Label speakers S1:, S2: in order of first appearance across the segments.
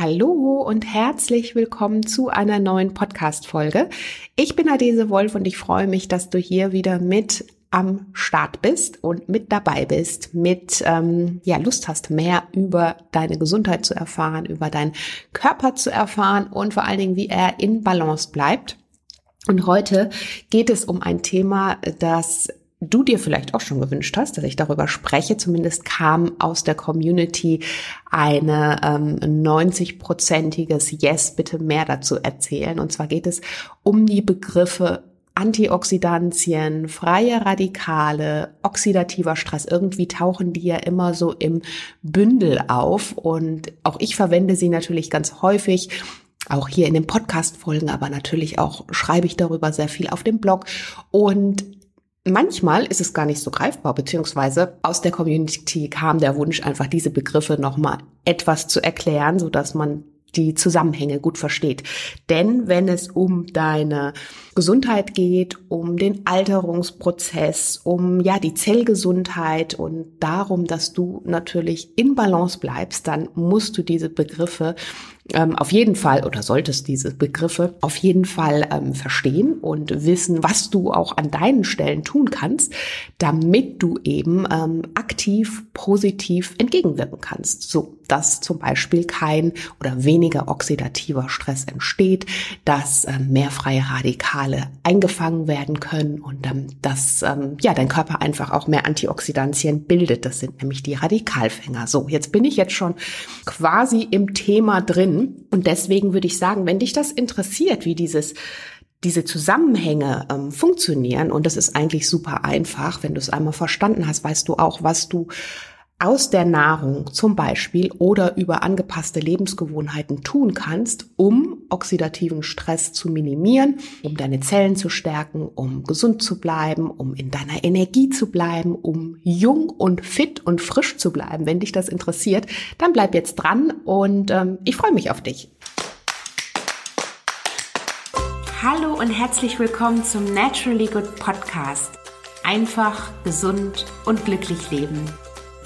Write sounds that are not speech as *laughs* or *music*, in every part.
S1: Hallo und herzlich willkommen zu einer neuen Podcast-Folge. Ich bin Adese Wolf und ich freue mich, dass du hier wieder mit am Start bist und mit dabei bist, mit ähm, ja Lust hast, mehr über deine Gesundheit zu erfahren, über deinen Körper zu erfahren und vor allen Dingen, wie er in Balance bleibt. Und heute geht es um ein Thema, das du dir vielleicht auch schon gewünscht hast, dass ich darüber spreche. Zumindest kam aus der Community eine ähm, 90-prozentiges Yes, bitte mehr dazu erzählen. Und zwar geht es um die Begriffe Antioxidantien, freie Radikale, oxidativer Stress. Irgendwie tauchen die ja immer so im Bündel auf. Und auch ich verwende sie natürlich ganz häufig auch hier in den Podcast-Folgen, aber natürlich auch schreibe ich darüber sehr viel auf dem Blog. Und Manchmal ist es gar nicht so greifbar, beziehungsweise aus der Community kam der Wunsch, einfach diese Begriffe nochmal etwas zu erklären, so dass man die Zusammenhänge gut versteht. Denn wenn es um deine Gesundheit geht, um den Alterungsprozess, um ja die Zellgesundheit und darum, dass du natürlich in Balance bleibst, dann musst du diese Begriffe ähm, auf jeden Fall oder solltest diese Begriffe auf jeden Fall ähm, verstehen und wissen, was du auch an deinen Stellen tun kannst, damit du eben ähm, aktiv, positiv entgegenwirken kannst. So, dass zum Beispiel kein oder weniger oxidativer Stress entsteht, dass ähm, mehr freie Radikale eingefangen werden können und ähm, dass ähm, ja dein Körper einfach auch mehr Antioxidantien bildet. Das sind nämlich die Radikalfänger. So, jetzt bin ich jetzt schon quasi im Thema drin und deswegen würde ich sagen, wenn dich das interessiert, wie dieses diese Zusammenhänge ähm, funktionieren, und das ist eigentlich super einfach, wenn du es einmal verstanden hast, weißt du auch, was du aus der Nahrung zum Beispiel oder über angepasste Lebensgewohnheiten tun kannst, um oxidativen Stress zu minimieren, um deine Zellen zu stärken, um gesund zu bleiben, um in deiner Energie zu bleiben, um jung und fit und frisch zu bleiben. Wenn dich das interessiert, dann bleib jetzt dran und ähm, ich freue mich auf dich. Hallo und herzlich willkommen zum Naturally Good Podcast. Einfach, gesund und glücklich leben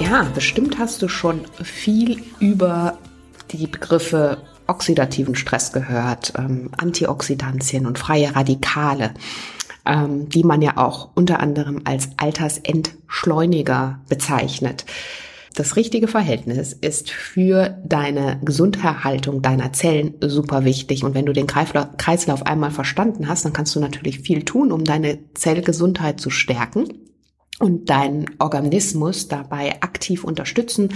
S1: Ja, bestimmt hast du schon viel über die Begriffe oxidativen Stress gehört, ähm, Antioxidantien und freie Radikale, ähm, die man ja auch unter anderem als Altersentschleuniger bezeichnet. Das richtige Verhältnis ist für deine Gesunderhaltung deiner Zellen super wichtig. Und wenn du den Kreislauf einmal verstanden hast, dann kannst du natürlich viel tun, um deine Zellgesundheit zu stärken und deinen Organismus dabei aktiv unterstützen,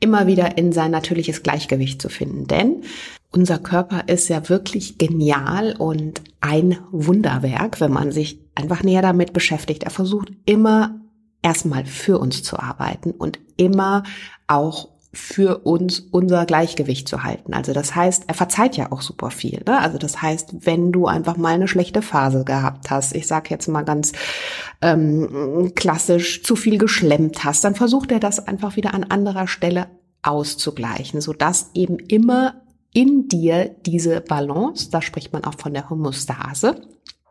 S1: immer wieder in sein natürliches Gleichgewicht zu finden. Denn unser Körper ist ja wirklich genial und ein Wunderwerk, wenn man sich einfach näher damit beschäftigt. Er versucht immer erstmal für uns zu arbeiten und immer auch für uns unser Gleichgewicht zu halten. Also das heißt, er verzeiht ja auch super viel. Ne? Also das heißt, wenn du einfach mal eine schlechte Phase gehabt hast, ich sag jetzt mal ganz ähm, klassisch, zu viel geschlemmt hast, dann versucht er das einfach wieder an anderer Stelle auszugleichen, sodass eben immer in dir diese Balance, da spricht man auch von der Homostase,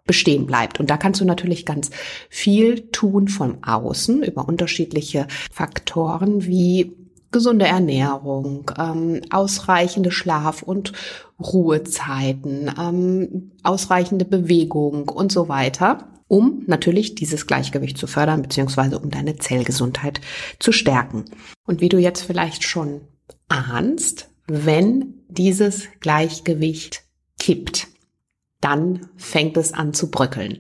S1: bestehen bleibt. Und da kannst du natürlich ganz viel tun von außen über unterschiedliche Faktoren wie gesunde Ernährung, ähm, ausreichende Schlaf- und Ruhezeiten, ähm, ausreichende Bewegung und so weiter, um natürlich dieses Gleichgewicht zu fördern, beziehungsweise um deine Zellgesundheit zu stärken. Und wie du jetzt vielleicht schon ahnst, wenn dieses Gleichgewicht kippt, dann fängt es an zu bröckeln.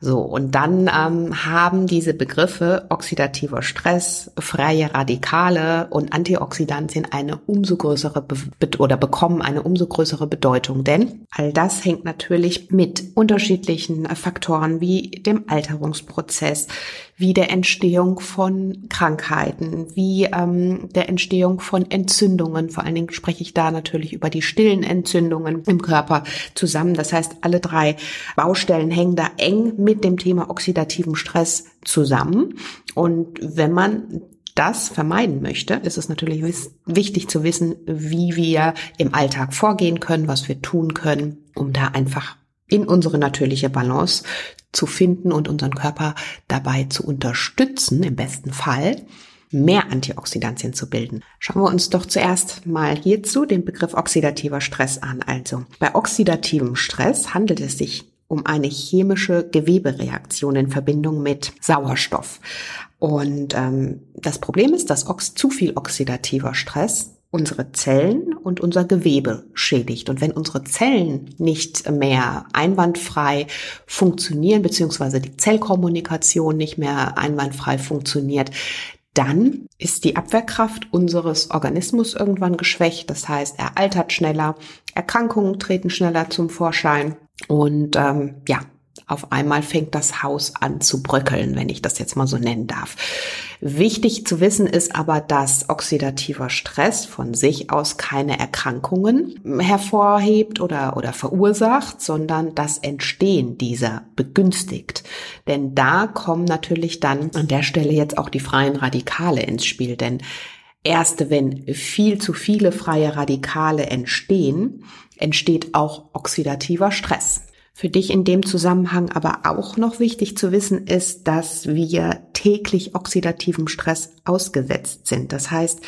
S1: So, und dann ähm, haben diese Begriffe oxidativer Stress, freie Radikale und Antioxidantien eine umso größere Be oder bekommen eine umso größere Bedeutung. Denn all das hängt natürlich mit unterschiedlichen Faktoren wie dem Alterungsprozess, wie der Entstehung von Krankheiten, wie ähm, der Entstehung von Entzündungen. Vor allen Dingen spreche ich da natürlich über die stillen Entzündungen im Körper zusammen. Das heißt, alle drei Baustellen hängen da eng mit dem Thema oxidativen Stress zusammen. Und wenn man das vermeiden möchte, ist es natürlich wichtig zu wissen, wie wir im Alltag vorgehen können, was wir tun können, um da einfach in unsere natürliche Balance zu finden und unseren Körper dabei zu unterstützen, im besten Fall, mehr Antioxidantien zu bilden. Schauen wir uns doch zuerst mal hierzu den Begriff oxidativer Stress an. Also bei oxidativem Stress handelt es sich um eine chemische Gewebereaktion in Verbindung mit Sauerstoff. Und ähm, das Problem ist, dass ox zu viel oxidativer Stress unsere Zellen und unser Gewebe schädigt. Und wenn unsere Zellen nicht mehr einwandfrei funktionieren, beziehungsweise die Zellkommunikation nicht mehr einwandfrei funktioniert, dann ist die Abwehrkraft unseres Organismus irgendwann geschwächt. Das heißt, er altert schneller, Erkrankungen treten schneller zum Vorschein und ähm, ja, auf einmal fängt das Haus an zu bröckeln, wenn ich das jetzt mal so nennen darf. Wichtig zu wissen ist aber, dass oxidativer Stress von sich aus keine Erkrankungen hervorhebt oder, oder verursacht, sondern das Entstehen dieser begünstigt. Denn da kommen natürlich dann an der Stelle jetzt auch die freien Radikale ins Spiel, denn Erst wenn viel zu viele freie Radikale entstehen, entsteht auch oxidativer Stress. Für dich in dem Zusammenhang aber auch noch wichtig zu wissen ist, dass wir täglich oxidativem Stress ausgesetzt sind. Das heißt,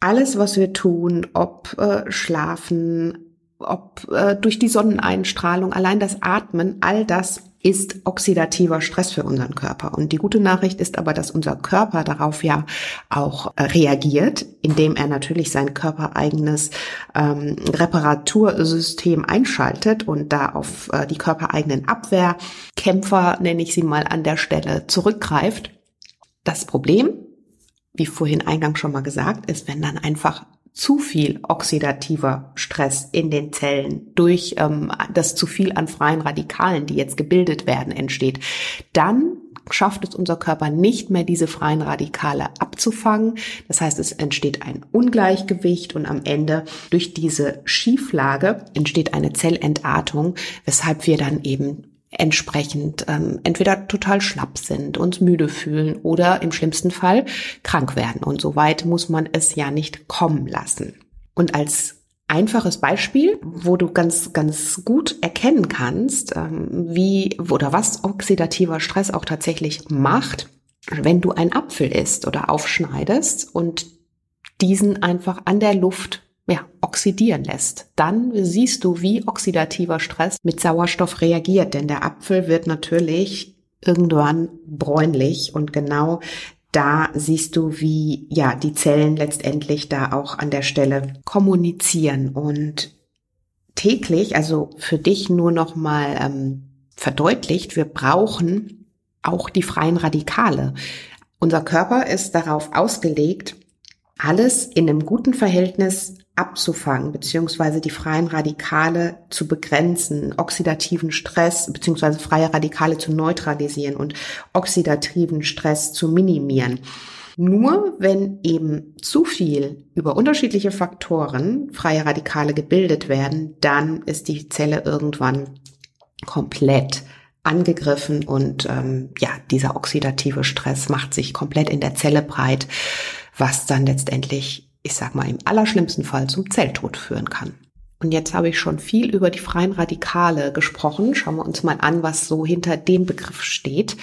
S1: alles, was wir tun, ob äh, schlafen, ob äh, durch die Sonneneinstrahlung, allein das Atmen, all das ist oxidativer Stress für unseren Körper. Und die gute Nachricht ist aber, dass unser Körper darauf ja auch äh, reagiert, indem er natürlich sein körpereigenes ähm, Reparatursystem einschaltet und da auf äh, die körpereigenen Abwehrkämpfer, nenne ich sie mal an der Stelle, zurückgreift. Das Problem, wie vorhin eingangs schon mal gesagt, ist, wenn dann einfach zu viel oxidativer Stress in den Zellen durch ähm, das zu viel an freien Radikalen, die jetzt gebildet werden, entsteht, dann schafft es unser Körper nicht mehr, diese freien Radikale abzufangen. Das heißt, es entsteht ein Ungleichgewicht und am Ende durch diese Schieflage entsteht eine Zellentartung, weshalb wir dann eben entsprechend ähm, entweder total schlapp sind, uns müde fühlen oder im schlimmsten Fall krank werden. Und so weit muss man es ja nicht kommen lassen. Und als einfaches Beispiel, wo du ganz, ganz gut erkennen kannst, ähm, wie oder was oxidativer Stress auch tatsächlich macht, wenn du einen Apfel isst oder aufschneidest und diesen einfach an der Luft ja, oxidieren lässt, dann siehst du, wie oxidativer Stress mit Sauerstoff reagiert, denn der Apfel wird natürlich irgendwann bräunlich und genau da siehst du, wie ja die Zellen letztendlich da auch an der Stelle kommunizieren und täglich, also für dich nur noch mal ähm, verdeutlicht, wir brauchen auch die freien Radikale. Unser Körper ist darauf ausgelegt, alles in einem guten Verhältnis abzufangen, beziehungsweise die freien Radikale zu begrenzen, oxidativen Stress, beziehungsweise freie Radikale zu neutralisieren und oxidativen Stress zu minimieren. Nur wenn eben zu viel über unterschiedliche Faktoren freie Radikale gebildet werden, dann ist die Zelle irgendwann komplett angegriffen und ähm, ja, dieser oxidative Stress macht sich komplett in der Zelle breit, was dann letztendlich ich sag mal, im allerschlimmsten Fall zum Zelltod führen kann. Und jetzt habe ich schon viel über die freien Radikale gesprochen. Schauen wir uns mal an, was so hinter dem Begriff steht.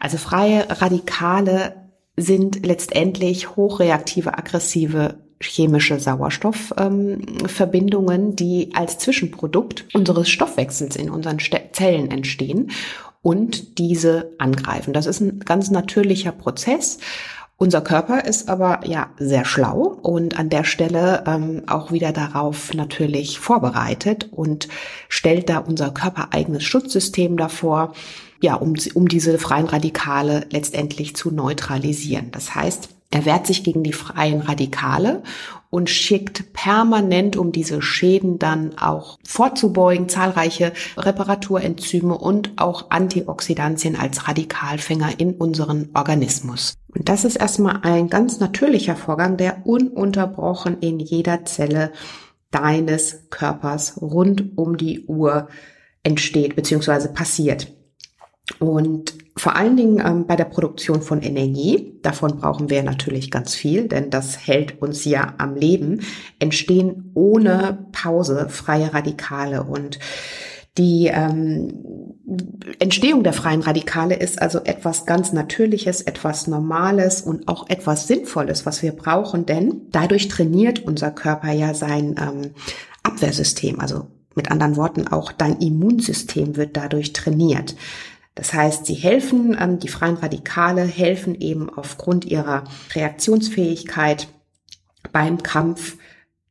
S1: Also freie Radikale sind letztendlich hochreaktive, aggressive chemische Sauerstoffverbindungen, ähm, die als Zwischenprodukt unseres Stoffwechsels in unseren Zellen entstehen und diese angreifen. Das ist ein ganz natürlicher Prozess unser Körper ist aber ja sehr schlau und an der Stelle ähm, auch wieder darauf natürlich vorbereitet und stellt da unser körpereigenes Schutzsystem davor, ja, um, um diese freien Radikale letztendlich zu neutralisieren. Das heißt, Er wehrt sich gegen die freien Radikale und schickt permanent, um diese Schäden dann auch vorzubeugen, zahlreiche Reparaturenzyme und auch Antioxidantien als Radikalfänger in unseren Organismus. Und das ist erstmal ein ganz natürlicher Vorgang, der ununterbrochen in jeder Zelle deines Körpers rund um die Uhr entsteht bzw. passiert. Und vor allen Dingen ähm, bei der Produktion von Energie, davon brauchen wir natürlich ganz viel, denn das hält uns ja am Leben, entstehen ohne Pause freie Radikale. Und die ähm, Entstehung der freien Radikale ist also etwas ganz Natürliches, etwas Normales und auch etwas Sinnvolles, was wir brauchen, denn dadurch trainiert unser Körper ja sein ähm, Abwehrsystem. Also mit anderen Worten, auch dein Immunsystem wird dadurch trainiert. Das heißt, sie helfen, ähm, die freien Radikale helfen eben aufgrund ihrer Reaktionsfähigkeit beim Kampf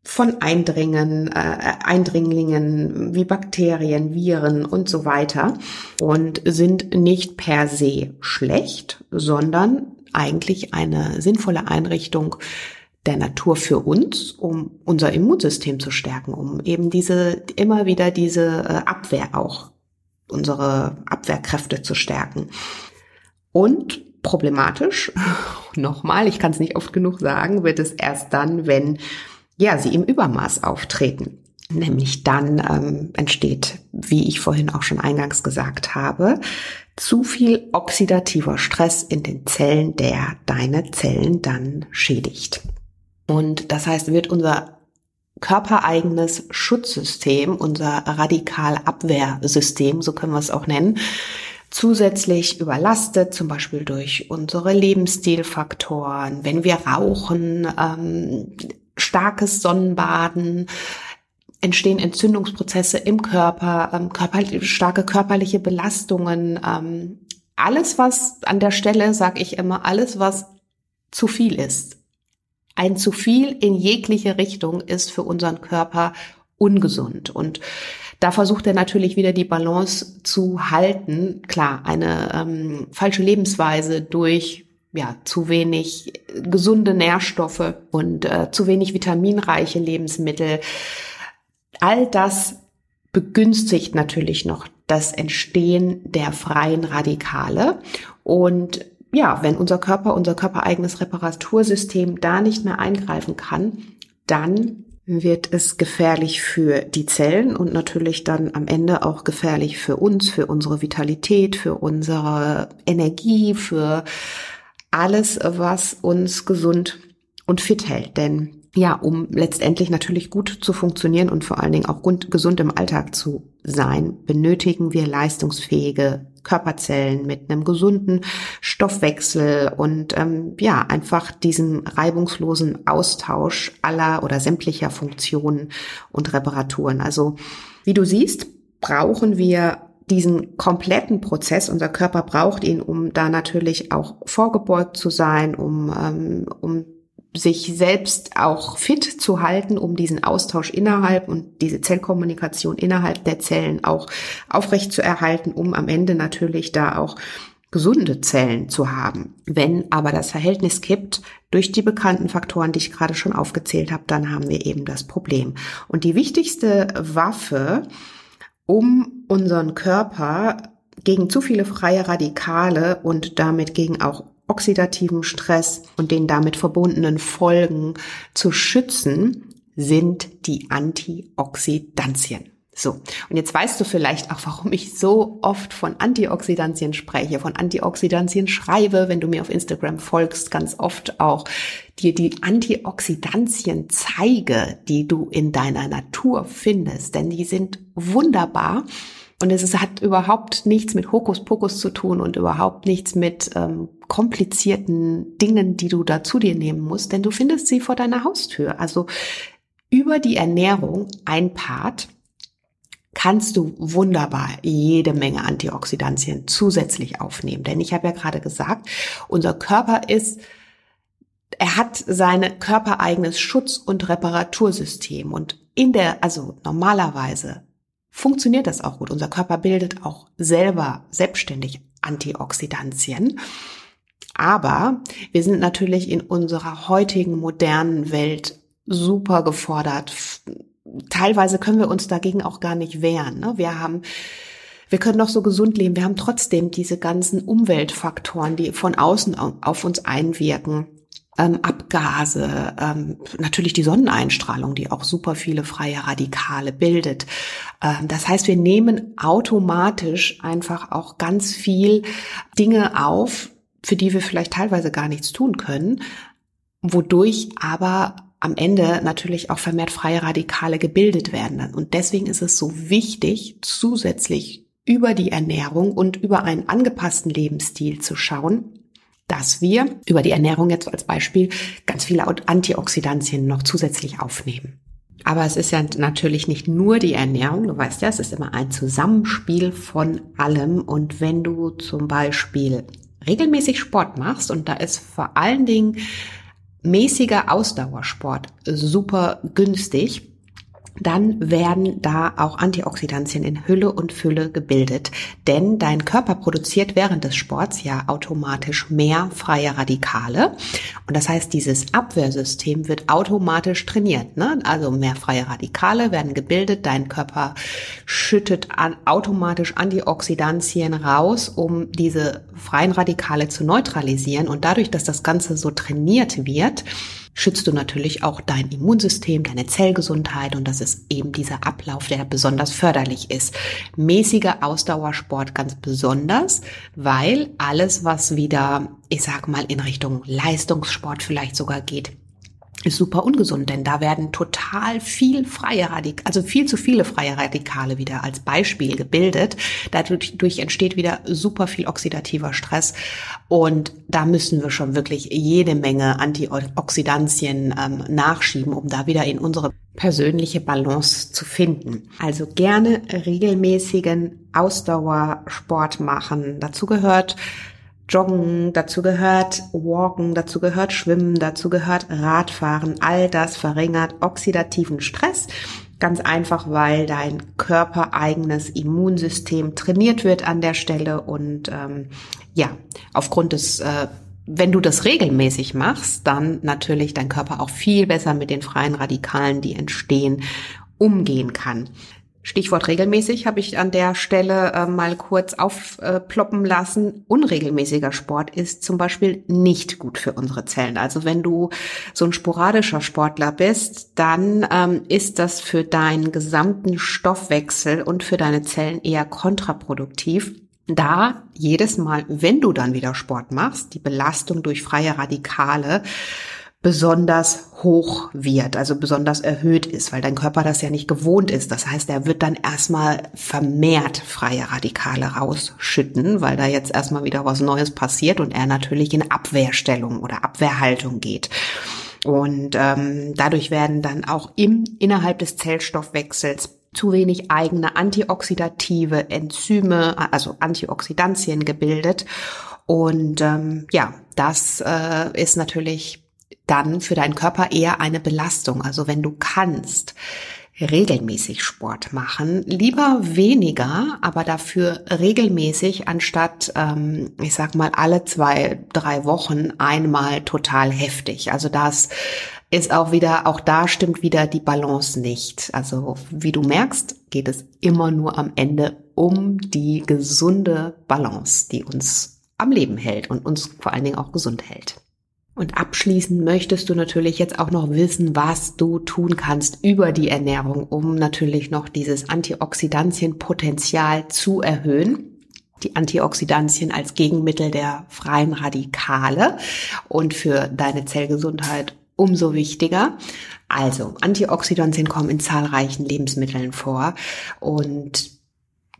S1: von Eindringen, äh, Eindringlingen wie Bakterien, Viren und so weiter und sind nicht per se schlecht, sondern eigentlich eine sinnvolle Einrichtung der Natur für uns, um unser Immunsystem zu stärken, um eben diese immer wieder diese äh, Abwehr auch unsere Abwehrkräfte zu stärken. Und problematisch, *laughs* nochmal, ich kann es nicht oft genug sagen, wird es erst dann, wenn ja sie im Übermaß auftreten. Nämlich dann ähm, entsteht, wie ich vorhin auch schon eingangs gesagt habe, zu viel oxidativer Stress in den Zellen, der deine Zellen dann schädigt. Und das heißt, wird unser körpereigenes Schutzsystem, unser Radikalabwehrsystem, so können wir es auch nennen, zusätzlich überlastet, zum Beispiel durch unsere Lebensstilfaktoren, wenn wir rauchen, ähm, starkes Sonnenbaden, entstehen Entzündungsprozesse im Körper, ähm, körper starke körperliche Belastungen, ähm, alles, was an der Stelle, sage ich immer, alles, was zu viel ist, ein zu viel in jegliche Richtung ist für unseren Körper ungesund. Und da versucht er natürlich wieder die Balance zu halten. Klar, eine ähm, falsche Lebensweise durch ja, zu wenig gesunde Nährstoffe und äh, zu wenig vitaminreiche Lebensmittel. All das begünstigt natürlich noch das Entstehen der freien Radikale und ja, wenn unser Körper, unser körpereigenes Reparatursystem da nicht mehr eingreifen kann, dann wird es gefährlich für die Zellen und natürlich dann am Ende auch gefährlich für uns, für unsere Vitalität, für unsere Energie, für alles, was uns gesund und fit hält. Denn ja, um letztendlich natürlich gut zu funktionieren und vor allen Dingen auch gesund im Alltag zu sein, benötigen wir leistungsfähige Körperzellen mit einem gesunden Stoffwechsel und ähm, ja, einfach diesen reibungslosen Austausch aller oder sämtlicher Funktionen und Reparaturen. Also wie du siehst, brauchen wir diesen kompletten Prozess, unser Körper braucht ihn, um da natürlich auch vorgebeugt zu sein, um, ähm, um sich selbst auch fit zu halten, um diesen Austausch innerhalb und diese Zellkommunikation innerhalb der Zellen auch aufrecht zu erhalten, um am Ende natürlich da auch gesunde Zellen zu haben. Wenn aber das Verhältnis kippt durch die bekannten Faktoren, die ich gerade schon aufgezählt habe, dann haben wir eben das Problem. Und die wichtigste Waffe, um unseren Körper gegen zu viele freie Radikale und damit gegen auch oxidativen Stress und den damit verbundenen Folgen zu schützen, sind die Antioxidantien. So, und jetzt weißt du vielleicht auch, warum ich so oft von Antioxidantien spreche, von Antioxidantien schreibe, wenn du mir auf Instagram folgst, ganz oft auch dir die Antioxidantien zeige, die du in deiner Natur findest, denn die sind wunderbar. Und es ist, hat überhaupt nichts mit Hokuspokus zu tun und überhaupt nichts mit ähm, komplizierten Dingen, die du da zu dir nehmen musst, denn du findest sie vor deiner Haustür. Also über die Ernährung ein Part kannst du wunderbar jede Menge Antioxidantien zusätzlich aufnehmen. Denn ich habe ja gerade gesagt, unser Körper ist er hat seine körpereigenes Schutz- und Reparatursystem und in der, also normalerweise funktioniert das auch gut. Unser Körper bildet auch selber selbstständig Antioxidantien. Aber wir sind natürlich in unserer heutigen modernen Welt super gefordert. Teilweise können wir uns dagegen auch gar nicht wehren. Ne? Wir haben wir können noch so gesund leben. Wir haben trotzdem diese ganzen Umweltfaktoren, die von außen auf uns einwirken. Ähm, Abgase, ähm, natürlich die Sonneneinstrahlung, die auch super viele freie Radikale bildet. Ähm, das heißt, wir nehmen automatisch einfach auch ganz viel Dinge auf, für die wir vielleicht teilweise gar nichts tun können, wodurch aber am Ende natürlich auch vermehrt freie Radikale gebildet werden. Und deswegen ist es so wichtig, zusätzlich über die Ernährung und über einen angepassten Lebensstil zu schauen, dass wir über die Ernährung jetzt als Beispiel ganz viele Antioxidantien noch zusätzlich aufnehmen. Aber es ist ja natürlich nicht nur die Ernährung, du weißt ja, es ist immer ein Zusammenspiel von allem. Und wenn du zum Beispiel regelmäßig Sport machst, und da ist vor allen Dingen mäßiger Ausdauersport super günstig, dann werden da auch Antioxidantien in Hülle und Fülle gebildet. Denn dein Körper produziert während des Sports ja automatisch mehr freie Radikale. Und das heißt, dieses Abwehrsystem wird automatisch trainiert. Ne? Also mehr freie Radikale werden gebildet. Dein Körper schüttet an, automatisch Antioxidantien raus, um diese freien Radikale zu neutralisieren. Und dadurch, dass das Ganze so trainiert wird, schützt du natürlich auch dein Immunsystem, deine Zellgesundheit und das ist eben dieser Ablauf, der besonders förderlich ist. Mäßiger Ausdauersport ganz besonders, weil alles, was wieder, ich sag mal, in Richtung Leistungssport vielleicht sogar geht, ist super ungesund, denn da werden total viel freie Radikale, also viel zu viele freie Radikale wieder als Beispiel gebildet. Dadurch entsteht wieder super viel oxidativer Stress und da müssen wir schon wirklich jede Menge Antioxidantien ähm, nachschieben, um da wieder in unsere persönliche Balance zu finden. Also gerne regelmäßigen Ausdauersport machen. Dazu gehört Joggen, dazu gehört Walken, dazu gehört Schwimmen, dazu gehört Radfahren. All das verringert oxidativen Stress. Ganz einfach, weil dein körpereigenes Immunsystem trainiert wird an der Stelle und ähm, ja, aufgrund des äh, wenn du das regelmäßig machst, dann natürlich dein Körper auch viel besser mit den freien Radikalen, die entstehen, umgehen kann. Stichwort regelmäßig habe ich an der Stelle äh, mal kurz aufploppen äh, lassen. Unregelmäßiger Sport ist zum Beispiel nicht gut für unsere Zellen. Also wenn du so ein sporadischer Sportler bist, dann ähm, ist das für deinen gesamten Stoffwechsel und für deine Zellen eher kontraproduktiv da jedes Mal, wenn du dann wieder Sport machst, die Belastung durch freie Radikale besonders hoch wird, also besonders erhöht ist, weil dein Körper das ja nicht gewohnt ist. Das heißt, er wird dann erstmal vermehrt freie Radikale rausschütten, weil da jetzt erstmal wieder was Neues passiert und er natürlich in Abwehrstellung oder Abwehrhaltung geht. Und ähm, dadurch werden dann auch im innerhalb des Zellstoffwechsels zu wenig eigene antioxidative Enzyme, also Antioxidantien gebildet. Und ähm, ja, das äh, ist natürlich dann für deinen Körper eher eine Belastung. Also wenn du kannst, regelmäßig Sport machen. Lieber weniger, aber dafür regelmäßig, anstatt, ähm, ich sag mal, alle zwei, drei Wochen einmal total heftig. Also das ist auch wieder, auch da stimmt wieder die Balance nicht. Also wie du merkst, geht es immer nur am Ende um die gesunde Balance, die uns am Leben hält und uns vor allen Dingen auch gesund hält. Und abschließend möchtest du natürlich jetzt auch noch wissen, was du tun kannst über die Ernährung, um natürlich noch dieses Antioxidantienpotenzial zu erhöhen. Die Antioxidantien als Gegenmittel der freien Radikale und für deine Zellgesundheit umso wichtiger. Also, Antioxidantien kommen in zahlreichen Lebensmitteln vor und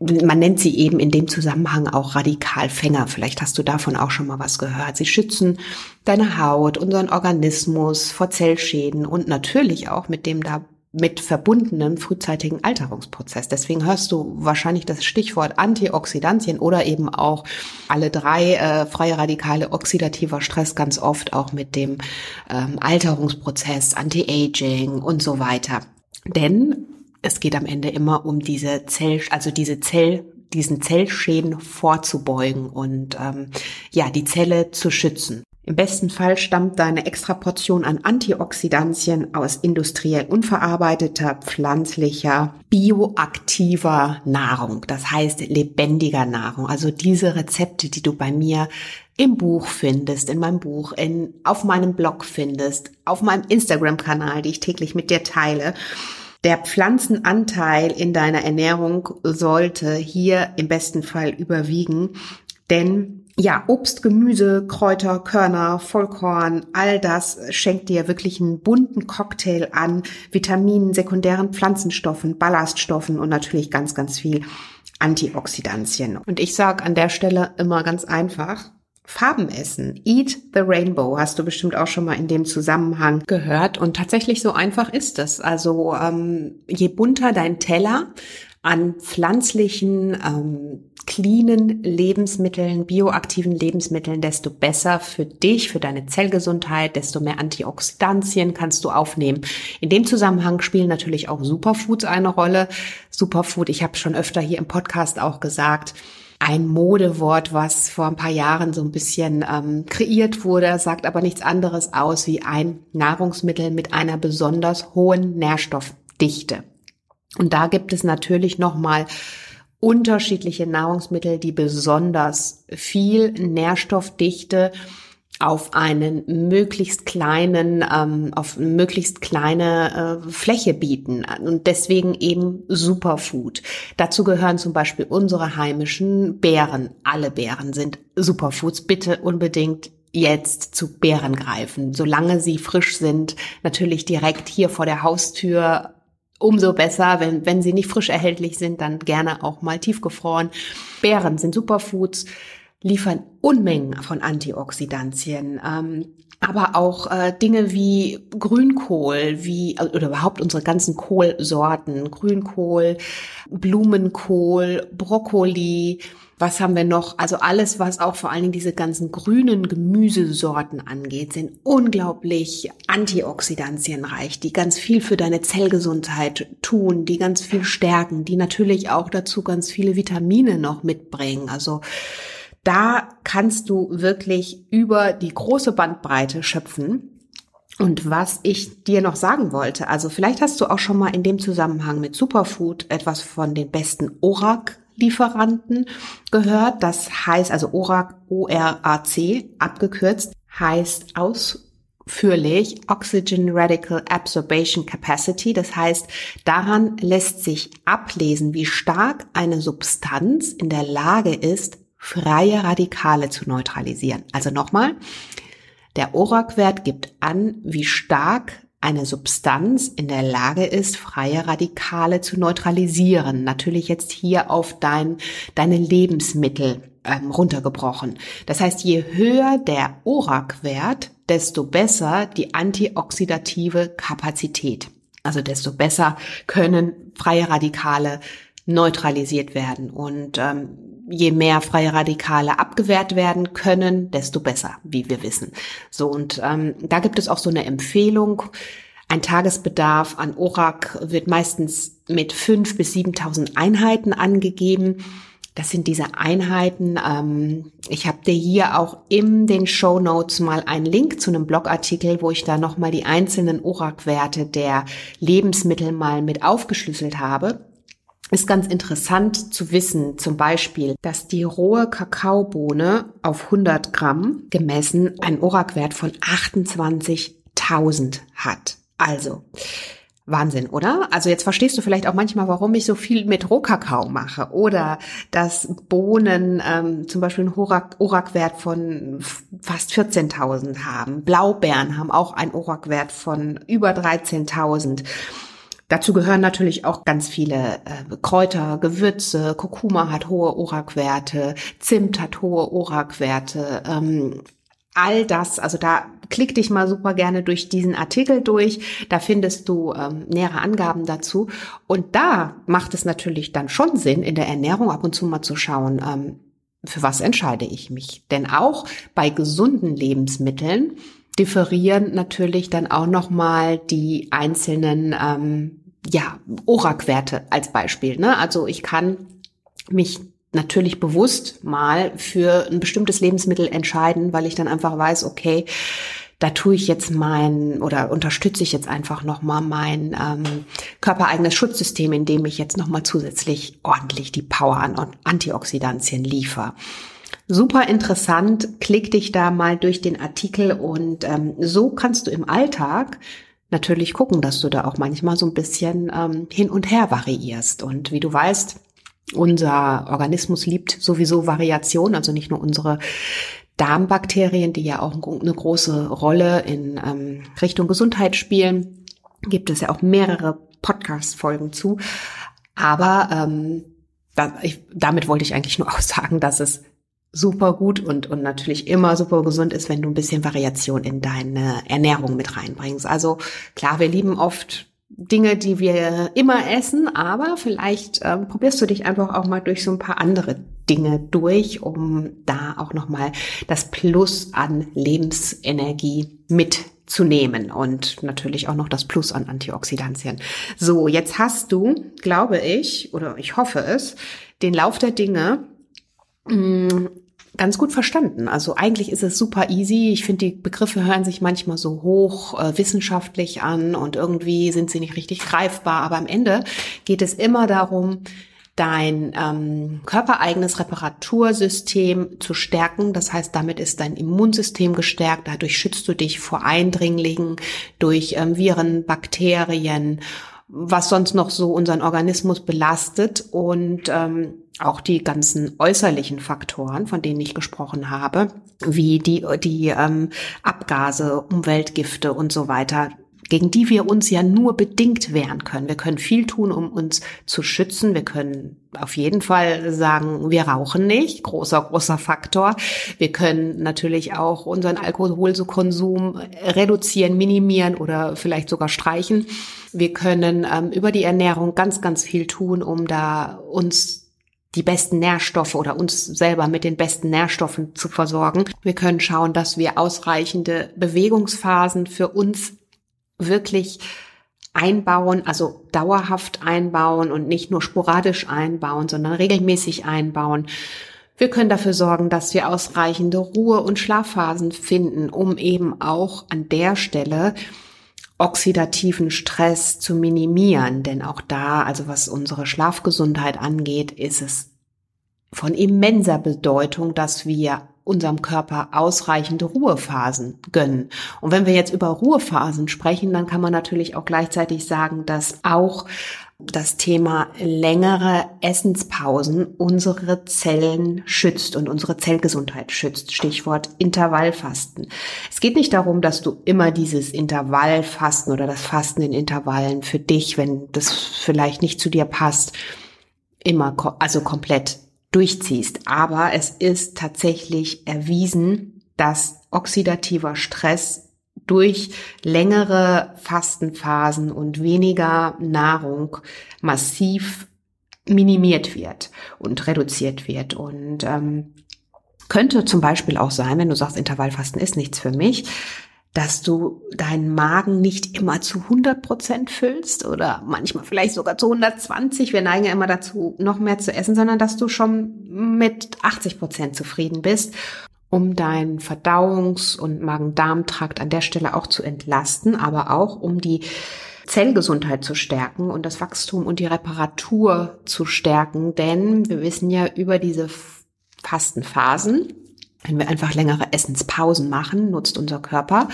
S1: man nennt sie eben in dem Zusammenhang auch Radikalfänger. Vielleicht hast du davon auch schon mal was gehört. Sie schützen deine Haut, unseren Organismus vor Zellschäden und natürlich auch mit dem da mit verbundenen frühzeitigen Alterungsprozess. Deswegen hörst du wahrscheinlich das Stichwort Antioxidantien oder eben auch alle drei äh, freie Radikale oxidativer Stress ganz oft auch mit dem ähm, Alterungsprozess, Anti-Aging und so weiter. Denn es geht am Ende immer um diese Zell, also diese Zell diesen Zellschäden vorzubeugen und ähm, ja, die Zelle zu schützen. Im besten Fall stammt deine Extraportion an Antioxidantien aus industriell unverarbeiteter, pflanzlicher, bioaktiver Nahrung. Das heißt lebendiger Nahrung. Also diese Rezepte, die du bei mir im Buch findest, in meinem Buch, in, auf meinem Blog findest, auf meinem Instagram-Kanal, die ich täglich mit dir teile. Der Pflanzenanteil in deiner Ernährung sollte hier im besten Fall überwiegen, denn ja, Obst, Gemüse, Kräuter, Körner, Vollkorn, all das schenkt dir wirklich einen bunten Cocktail an Vitaminen, sekundären Pflanzenstoffen, Ballaststoffen und natürlich ganz, ganz viel Antioxidantien. Und ich sage an der Stelle immer ganz einfach, Farben essen. Eat the Rainbow hast du bestimmt auch schon mal in dem Zusammenhang gehört. Und tatsächlich so einfach ist es. Also ähm, je bunter dein Teller an pflanzlichen, ähm, cleanen Lebensmitteln, bioaktiven Lebensmitteln, desto besser für dich, für deine Zellgesundheit, desto mehr Antioxidantien kannst du aufnehmen. In dem Zusammenhang spielen natürlich auch Superfoods eine Rolle. Superfood, ich habe schon öfter hier im Podcast auch gesagt, ein Modewort, was vor ein paar Jahren so ein bisschen ähm, kreiert wurde, sagt aber nichts anderes aus wie ein Nahrungsmittel mit einer besonders hohen Nährstoffdichte. Und da gibt es natürlich nochmal unterschiedliche Nahrungsmittel, die besonders viel Nährstoffdichte auf einen möglichst kleinen, ähm, auf möglichst kleine äh, Fläche bieten und deswegen eben Superfood. Dazu gehören zum Beispiel unsere heimischen Beeren. Alle Beeren sind Superfoods. Bitte unbedingt jetzt zu Beeren greifen, solange sie frisch sind. Natürlich direkt hier vor der Haustür. Umso besser, wenn, wenn sie nicht frisch erhältlich sind, dann gerne auch mal tiefgefroren. Beeren sind Superfoods liefern Unmengen von Antioxidantien. Ähm, aber auch äh, Dinge wie Grünkohl, wie also, oder überhaupt unsere ganzen Kohlsorten, Grünkohl, Blumenkohl, Brokkoli, was haben wir noch? Also alles, was auch vor allen Dingen diese ganzen grünen Gemüsesorten angeht, sind unglaublich antioxidantienreich, die ganz viel für deine Zellgesundheit tun, die ganz viel stärken, die natürlich auch dazu ganz viele Vitamine noch mitbringen. Also da kannst du wirklich über die große Bandbreite schöpfen. Und was ich dir noch sagen wollte, also vielleicht hast du auch schon mal in dem Zusammenhang mit Superfood etwas von den besten ORAC Lieferanten gehört. Das heißt also ORAC, O-R-A-C, abgekürzt, heißt ausführlich Oxygen Radical Absorption Capacity. Das heißt, daran lässt sich ablesen, wie stark eine Substanz in der Lage ist, freie Radikale zu neutralisieren. Also nochmal, der ORAC-Wert gibt an, wie stark eine Substanz in der Lage ist, freie Radikale zu neutralisieren. Natürlich jetzt hier auf dein, deine Lebensmittel ähm, runtergebrochen. Das heißt, je höher der ORAC-Wert, desto besser die antioxidative Kapazität. Also desto besser können freie Radikale neutralisiert werden. Und ähm, je mehr freie Radikale abgewehrt werden können, desto besser, wie wir wissen. So, und ähm, da gibt es auch so eine Empfehlung. Ein Tagesbedarf an ORAC wird meistens mit fünf bis 7.000 Einheiten angegeben. Das sind diese Einheiten. Ähm, ich habe dir hier auch in den Show Notes mal einen Link zu einem Blogartikel, wo ich da nochmal die einzelnen ORAC-Werte der Lebensmittel mal mit aufgeschlüsselt habe ist ganz interessant zu wissen, zum Beispiel, dass die rohe Kakaobohne auf 100 Gramm gemessen einen ORAC-Wert von 28.000 hat. Also, Wahnsinn, oder? Also jetzt verstehst du vielleicht auch manchmal, warum ich so viel mit Rohkakao mache oder dass Bohnen ähm, zum Beispiel einen ORAC-Wert von fast 14.000 haben. Blaubeeren haben auch einen ORAC-Wert von über 13.000. Dazu gehören natürlich auch ganz viele äh, Kräuter, Gewürze. Kurkuma hat hohe ORAC-Werte, Zimt hat hohe ORAC-Werte. Ähm, all das, also da klick dich mal super gerne durch diesen Artikel durch. Da findest du ähm, nähere Angaben dazu. Und da macht es natürlich dann schon Sinn, in der Ernährung ab und zu mal zu schauen, ähm, für was entscheide ich mich. Denn auch bei gesunden Lebensmitteln differieren natürlich dann auch nochmal die einzelnen ähm, ja, ORAC-Werte als Beispiel. Ne? Also ich kann mich natürlich bewusst mal für ein bestimmtes Lebensmittel entscheiden, weil ich dann einfach weiß, okay, da tue ich jetzt mein oder unterstütze ich jetzt einfach nochmal mein ähm, körpereigenes Schutzsystem, indem ich jetzt nochmal zusätzlich ordentlich die Power an Antioxidantien liefere. Super interessant, klick dich da mal durch den Artikel und ähm, so kannst du im Alltag natürlich gucken, dass du da auch manchmal so ein bisschen ähm, hin und her variierst. Und wie du weißt, unser Organismus liebt sowieso Variation, also nicht nur unsere Darmbakterien, die ja auch eine große Rolle in ähm, Richtung Gesundheit spielen, gibt es ja auch mehrere Podcast-Folgen zu. Aber ähm, da, ich, damit wollte ich eigentlich nur *laughs* auch sagen, dass es super gut und, und natürlich immer super gesund ist, wenn du ein bisschen Variation in deine Ernährung mit reinbringst. Also klar, wir lieben oft Dinge, die wir immer essen, aber vielleicht ähm, probierst du dich einfach auch mal durch so ein paar andere Dinge durch, um da auch nochmal das Plus an Lebensenergie mitzunehmen und natürlich auch noch das Plus an Antioxidantien. So, jetzt hast du, glaube ich, oder ich hoffe es, den Lauf der Dinge mm, ganz gut verstanden. Also eigentlich ist es super easy. Ich finde, die Begriffe hören sich manchmal so hoch äh, wissenschaftlich an und irgendwie sind sie nicht richtig greifbar. Aber am Ende geht es immer darum, dein ähm, körpereigenes Reparatursystem zu stärken. Das heißt, damit ist dein Immunsystem gestärkt. Dadurch schützt du dich vor Eindringlingen durch ähm, Viren, Bakterien, was sonst noch so unseren Organismus belastet und ähm, auch die ganzen äußerlichen Faktoren, von denen ich gesprochen habe, wie die, die ähm, Abgase, Umweltgifte und so weiter, gegen die wir uns ja nur bedingt wehren können. Wir können viel tun, um uns zu schützen. Wir können auf jeden Fall sagen, wir rauchen nicht. Großer, großer Faktor. Wir können natürlich auch unseren Alkoholkonsum reduzieren, minimieren oder vielleicht sogar streichen. Wir können ähm, über die Ernährung ganz, ganz viel tun, um da uns die besten Nährstoffe oder uns selber mit den besten Nährstoffen zu versorgen. Wir können schauen, dass wir ausreichende Bewegungsphasen für uns wirklich einbauen, also dauerhaft einbauen und nicht nur sporadisch einbauen, sondern regelmäßig einbauen. Wir können dafür sorgen, dass wir ausreichende Ruhe- und Schlafphasen finden, um eben auch an der Stelle oxidativen Stress zu minimieren. Denn auch da, also was unsere Schlafgesundheit angeht, ist es von immenser Bedeutung, dass wir unserem Körper ausreichende Ruhephasen gönnen. Und wenn wir jetzt über Ruhephasen sprechen, dann kann man natürlich auch gleichzeitig sagen, dass auch das Thema längere Essenspausen unsere Zellen schützt und unsere Zellgesundheit schützt. Stichwort Intervallfasten. Es geht nicht darum, dass du immer dieses Intervallfasten oder das Fasten in Intervallen für dich, wenn das vielleicht nicht zu dir passt, immer, also komplett durchziehst. Aber es ist tatsächlich erwiesen, dass oxidativer Stress durch längere Fastenphasen und weniger Nahrung massiv minimiert wird und reduziert wird. Und ähm, könnte zum Beispiel auch sein, wenn du sagst, Intervallfasten ist nichts für mich, dass du deinen Magen nicht immer zu 100 Prozent füllst oder manchmal vielleicht sogar zu 120. Wir neigen ja immer dazu, noch mehr zu essen, sondern dass du schon mit 80 Prozent zufrieden bist um deinen Verdauungs- und Magen-Darm-Trakt an der Stelle auch zu entlasten, aber auch um die Zellgesundheit zu stärken und das Wachstum und die Reparatur zu stärken. Denn wir wissen ja über diese Fastenphasen, wenn wir einfach längere Essenspausen machen, nutzt unser Körper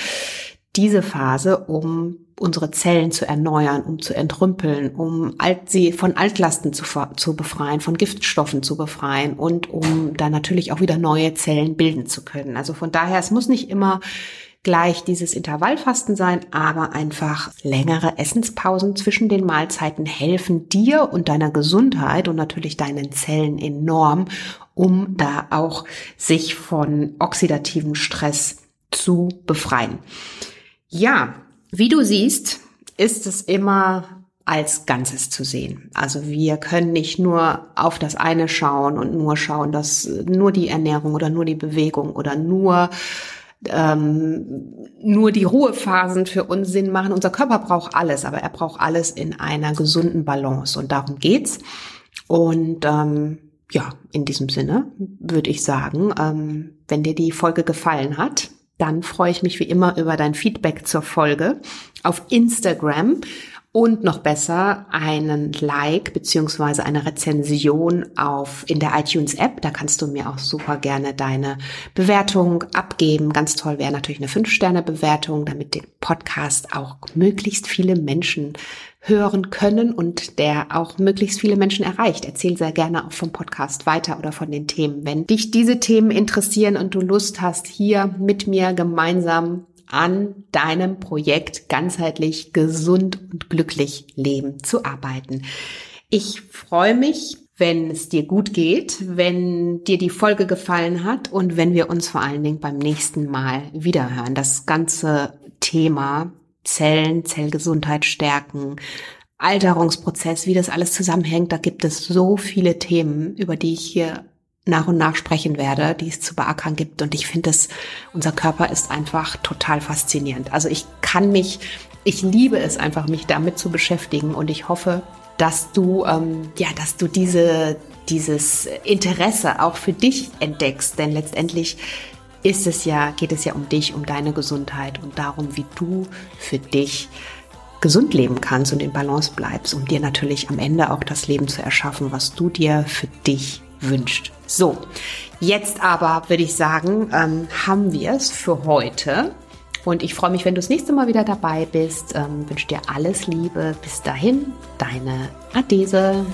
S1: diese Phase, um unsere Zellen zu erneuern, um zu entrümpeln, um alt, sie von Altlasten zu, zu befreien, von Giftstoffen zu befreien und um dann natürlich auch wieder neue Zellen bilden zu können. Also von daher, es muss nicht immer gleich dieses Intervallfasten sein, aber einfach längere Essenspausen zwischen den Mahlzeiten helfen dir und deiner Gesundheit und natürlich deinen Zellen enorm, um da auch sich von oxidativem Stress zu befreien. Ja, wie du siehst, ist es immer als Ganzes zu sehen. Also wir können nicht nur auf das eine schauen und nur schauen, dass nur die Ernährung oder nur die Bewegung oder nur ähm, nur die Ruhephasen für uns Sinn machen. Unser Körper braucht alles, aber er braucht alles in einer gesunden Balance und darum geht's. Und ähm, ja, in diesem Sinne würde ich sagen, ähm, wenn dir die Folge gefallen hat, dann freue ich mich wie immer über dein Feedback zur Folge auf Instagram und noch besser einen Like beziehungsweise eine Rezension auf in der iTunes App. Da kannst du mir auch super gerne deine Bewertung abgeben. Ganz toll wäre natürlich eine 5-Sterne-Bewertung, damit den Podcast auch möglichst viele Menschen hören können und der auch möglichst viele Menschen erreicht. Erzähl sehr gerne auch vom Podcast weiter oder von den Themen. Wenn dich diese Themen interessieren und du Lust hast, hier mit mir gemeinsam an deinem Projekt ganzheitlich gesund und glücklich leben zu arbeiten. Ich freue mich, wenn es dir gut geht, wenn dir die Folge gefallen hat und wenn wir uns vor allen Dingen beim nächsten Mal wiederhören. Das ganze Thema Zellen, Zellgesundheit stärken, Alterungsprozess, wie das alles zusammenhängt, da gibt es so viele Themen, über die ich hier nach und nach sprechen werde, die es zu beackern gibt. Und ich finde es, unser Körper ist einfach total faszinierend. Also ich kann mich, ich liebe es einfach, mich damit zu beschäftigen. Und ich hoffe, dass du, ähm, ja, dass du diese, dieses Interesse auch für dich entdeckst. Denn letztendlich ist es ja, geht es ja um dich, um deine Gesundheit und darum, wie du für dich gesund leben kannst und in Balance bleibst, um dir natürlich am Ende auch das Leben zu erschaffen, was du dir für dich wünscht. So, jetzt aber würde ich sagen, ähm, haben wir es für heute. Und ich freue mich, wenn du das nächste Mal wieder dabei bist. Ähm, wünsche dir alles Liebe. Bis dahin, deine Adese.